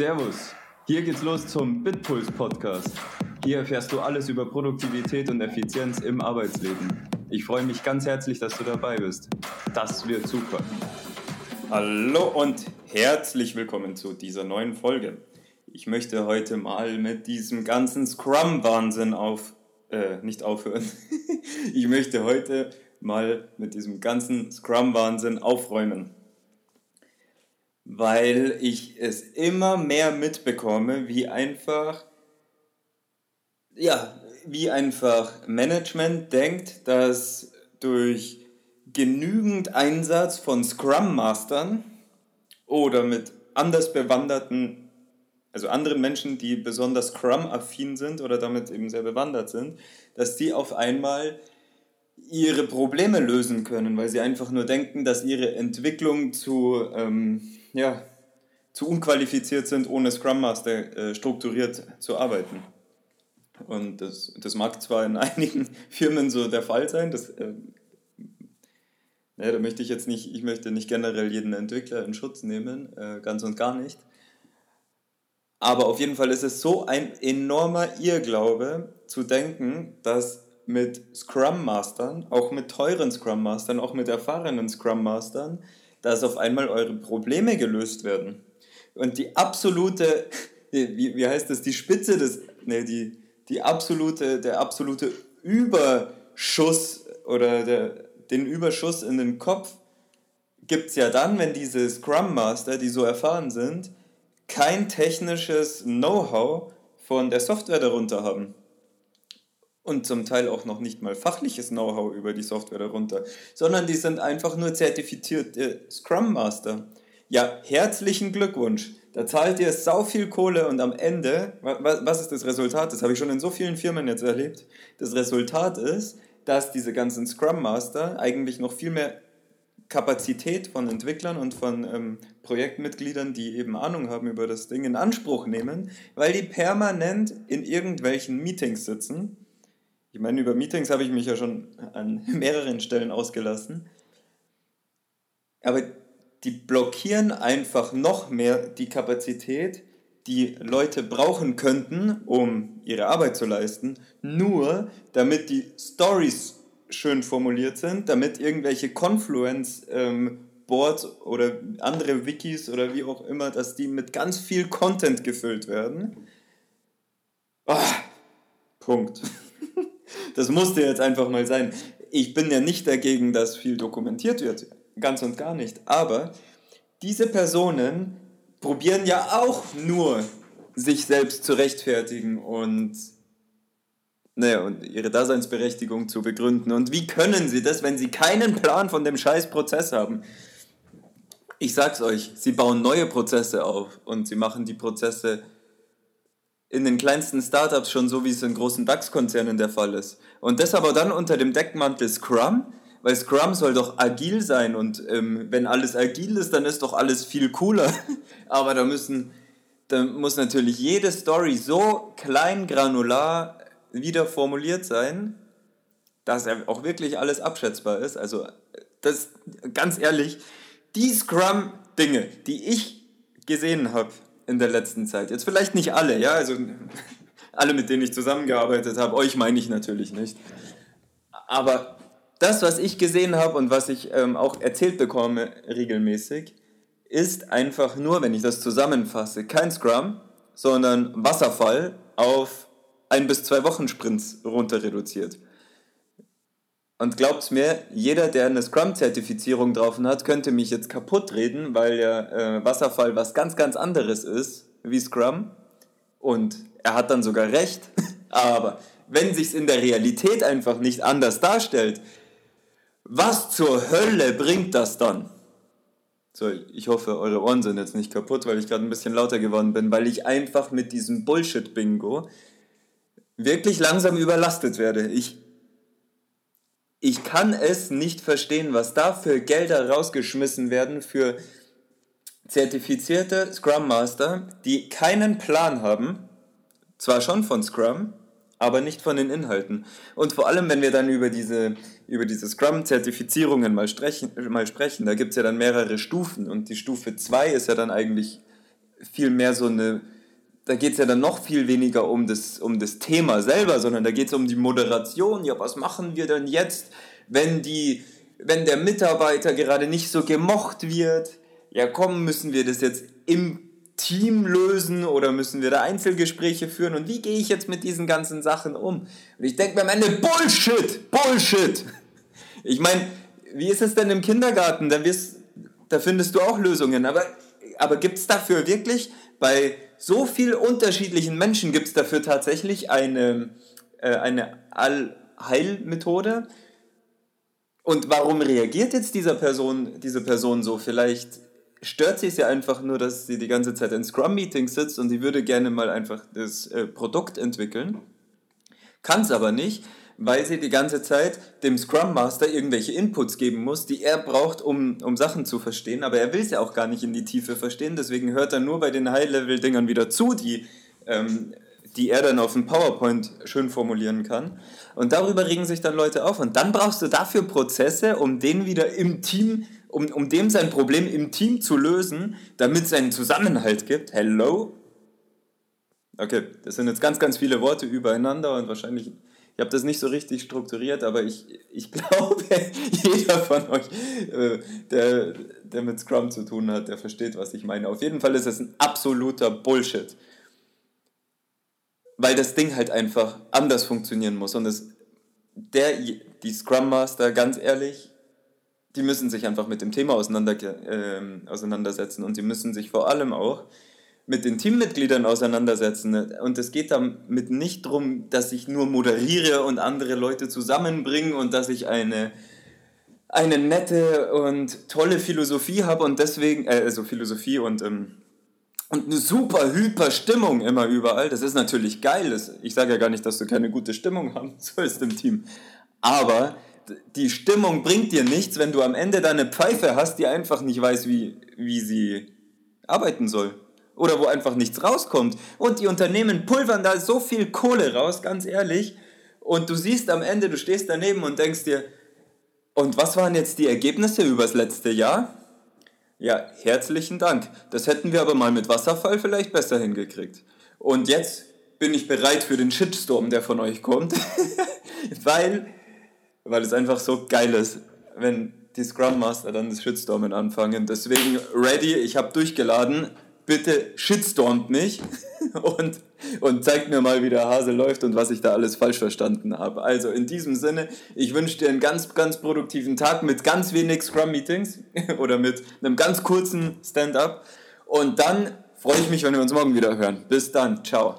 Servus. Hier geht's los zum Bitpuls Podcast. Hier erfährst du alles über Produktivität und Effizienz im Arbeitsleben. Ich freue mich ganz herzlich, dass du dabei bist. Das wird super. Hallo und herzlich willkommen zu dieser neuen Folge. Ich möchte heute mal mit diesem ganzen Scrum-Wahnsinn auf, äh, nicht aufhören. ich möchte heute mal mit diesem ganzen Scrum-Wahnsinn aufräumen. Weil ich es immer mehr mitbekomme, wie einfach, ja, wie einfach Management denkt, dass durch genügend Einsatz von Scrum-Mastern oder mit anders bewanderten also anderen Menschen, die besonders Scrum-affin sind oder damit eben sehr bewandert sind, dass die auf einmal ihre Probleme lösen können, weil sie einfach nur denken, dass ihre Entwicklung zu, ähm, ja, zu unqualifiziert sind, ohne Scrum Master äh, strukturiert zu arbeiten. Und das, das mag zwar in einigen Firmen so der Fall sein, das, äh, ja, da möchte ich jetzt nicht, ich möchte nicht generell jeden Entwickler in Schutz nehmen, äh, ganz und gar nicht. Aber auf jeden Fall ist es so ein enormer Irrglaube zu denken, dass mit Scrum Mastern, auch mit teuren Scrum Mastern, auch mit erfahrenen Scrum Mastern, dass auf einmal eure Probleme gelöst werden. Und die absolute, wie, wie heißt das, die Spitze des, nee, die, die absolute, der absolute Überschuss oder der, den Überschuss in den Kopf gibt es ja dann, wenn diese Scrum Master, die so erfahren sind, kein technisches Know-how von der Software darunter haben. Und zum Teil auch noch nicht mal fachliches Know-how über die Software darunter, sondern die sind einfach nur zertifizierte Scrum Master. Ja, herzlichen Glückwunsch. Da zahlt ihr sau viel Kohle und am Ende, was ist das Resultat? Das habe ich schon in so vielen Firmen jetzt erlebt. Das Resultat ist, dass diese ganzen Scrum Master eigentlich noch viel mehr Kapazität von Entwicklern und von ähm, Projektmitgliedern, die eben Ahnung haben über das Ding, in Anspruch nehmen, weil die permanent in irgendwelchen Meetings sitzen. Ich meine, über Meetings habe ich mich ja schon an mehreren Stellen ausgelassen. Aber die blockieren einfach noch mehr die Kapazität, die Leute brauchen könnten, um ihre Arbeit zu leisten, nur damit die Stories schön formuliert sind, damit irgendwelche Confluence ähm, Boards oder andere Wikis oder wie auch immer, dass die mit ganz viel Content gefüllt werden. Oh, Punkt. Das musste jetzt einfach mal sein. Ich bin ja nicht dagegen, dass viel dokumentiert wird. Ganz und gar nicht. Aber diese Personen probieren ja auch nur, sich selbst zu rechtfertigen und naja, und ihre Daseinsberechtigung zu begründen. Und wie können sie das, wenn sie keinen Plan von dem scheiß Prozess haben? Ich sag's euch, sie bauen neue Prozesse auf und sie machen die Prozesse in den kleinsten Startups schon so, wie es in großen DAX-Konzernen der Fall ist. Und das aber dann unter dem Deckmantel Scrum, weil Scrum soll doch agil sein und ähm, wenn alles agil ist, dann ist doch alles viel cooler. aber da müssen, da muss natürlich jede Story so klein granular wieder formuliert sein, dass auch wirklich alles abschätzbar ist. Also das ganz ehrlich, die Scrum-Dinge, die ich gesehen habe in der letzten Zeit, jetzt vielleicht nicht alle, ja, also alle, mit denen ich zusammengearbeitet habe, euch meine ich natürlich nicht. Aber das, was ich gesehen habe und was ich ähm, auch erzählt bekomme regelmäßig, ist einfach nur, wenn ich das zusammenfasse, kein Scrum, sondern Wasserfall auf ein bis zwei Wochen Sprints runter reduziert. Und glaubt mir, jeder, der eine Scrum-Zertifizierung drauf hat, könnte mich jetzt kaputt reden, weil der äh, Wasserfall was ganz, ganz anderes ist wie Scrum. Und er hat dann sogar recht. Aber wenn sich in der Realität einfach nicht anders darstellt, was zur Hölle bringt das dann? So, ich hoffe, eure Ohren sind jetzt nicht kaputt, weil ich gerade ein bisschen lauter geworden bin, weil ich einfach mit diesem Bullshit-Bingo wirklich langsam überlastet werde. Ich, ich kann es nicht verstehen, was da für Gelder rausgeschmissen werden für zertifizierte Scrum Master, die keinen Plan haben, zwar schon von Scrum, aber nicht von den Inhalten. Und vor allem, wenn wir dann über diese, über diese Scrum-Zertifizierungen mal, mal sprechen, da gibt es ja dann mehrere Stufen und die Stufe 2 ist ja dann eigentlich viel mehr so eine, da geht es ja dann noch viel weniger um das, um das Thema selber, sondern da geht es um die Moderation. Ja, was machen wir denn jetzt, wenn, die, wenn der Mitarbeiter gerade nicht so gemocht wird? Ja, komm, müssen wir das jetzt im Team lösen oder müssen wir da Einzelgespräche führen und wie gehe ich jetzt mit diesen ganzen Sachen um? Und ich denke mir am Ende, Bullshit, Bullshit. Ich meine, wie ist es denn im Kindergarten? Da, wirst, da findest du auch Lösungen, aber, aber gibt es dafür wirklich, bei so vielen unterschiedlichen Menschen gibt es dafür tatsächlich eine, äh, eine Allheilmethode? Und warum reagiert jetzt dieser Person, diese Person so? Vielleicht stört sie es ja einfach nur, dass sie die ganze Zeit in Scrum-Meetings sitzt und sie würde gerne mal einfach das äh, Produkt entwickeln. Kann es aber nicht, weil sie die ganze Zeit dem Scrum Master irgendwelche Inputs geben muss, die er braucht, um, um Sachen zu verstehen. Aber er will es ja auch gar nicht in die Tiefe verstehen, deswegen hört er nur bei den High-Level-Dingern wieder zu, die, ähm, die er dann auf dem PowerPoint schön formulieren kann. Und darüber regen sich dann Leute auf. Und dann brauchst du dafür Prozesse, um den wieder im Team um, um dem sein Problem im Team zu lösen, damit es einen Zusammenhalt gibt. Hello? Okay, das sind jetzt ganz, ganz viele Worte übereinander und wahrscheinlich, ich habe das nicht so richtig strukturiert, aber ich, ich glaube, jeder von euch, äh, der, der mit Scrum zu tun hat, der versteht, was ich meine. Auf jeden Fall ist es ein absoluter Bullshit. Weil das Ding halt einfach anders funktionieren muss. Und das, der, die Scrum Master, ganz ehrlich, die müssen sich einfach mit dem Thema auseinander, äh, auseinandersetzen und sie müssen sich vor allem auch mit den Teammitgliedern auseinandersetzen. Und es geht damit nicht darum, dass ich nur moderiere und andere Leute zusammenbringe und dass ich eine, eine nette und tolle Philosophie habe und deswegen, äh, also Philosophie und, ähm, und eine super, hyper Stimmung immer überall. Das ist natürlich geil. Ich sage ja gar nicht, dass du keine gute Stimmung haben sollst im Team. Aber die Stimmung bringt dir nichts, wenn du am Ende deine Pfeife hast, die einfach nicht weiß, wie, wie sie arbeiten soll. Oder wo einfach nichts rauskommt. Und die Unternehmen pulvern da so viel Kohle raus, ganz ehrlich. Und du siehst am Ende, du stehst daneben und denkst dir, und was waren jetzt die Ergebnisse übers letzte Jahr? Ja, herzlichen Dank. Das hätten wir aber mal mit Wasserfall vielleicht besser hingekriegt. Und jetzt bin ich bereit für den Shitstorm, der von euch kommt. Weil weil es einfach so geil ist, wenn die Scrum Master dann das Shitstormen anfangen. Deswegen ready, ich habe durchgeladen. Bitte shitstormt mich und, und zeigt mir mal, wie der Hase läuft und was ich da alles falsch verstanden habe. Also in diesem Sinne, ich wünsche dir einen ganz, ganz produktiven Tag mit ganz wenig Scrum-Meetings oder mit einem ganz kurzen Stand-up. Und dann freue ich mich, wenn wir uns morgen wieder hören. Bis dann. Ciao.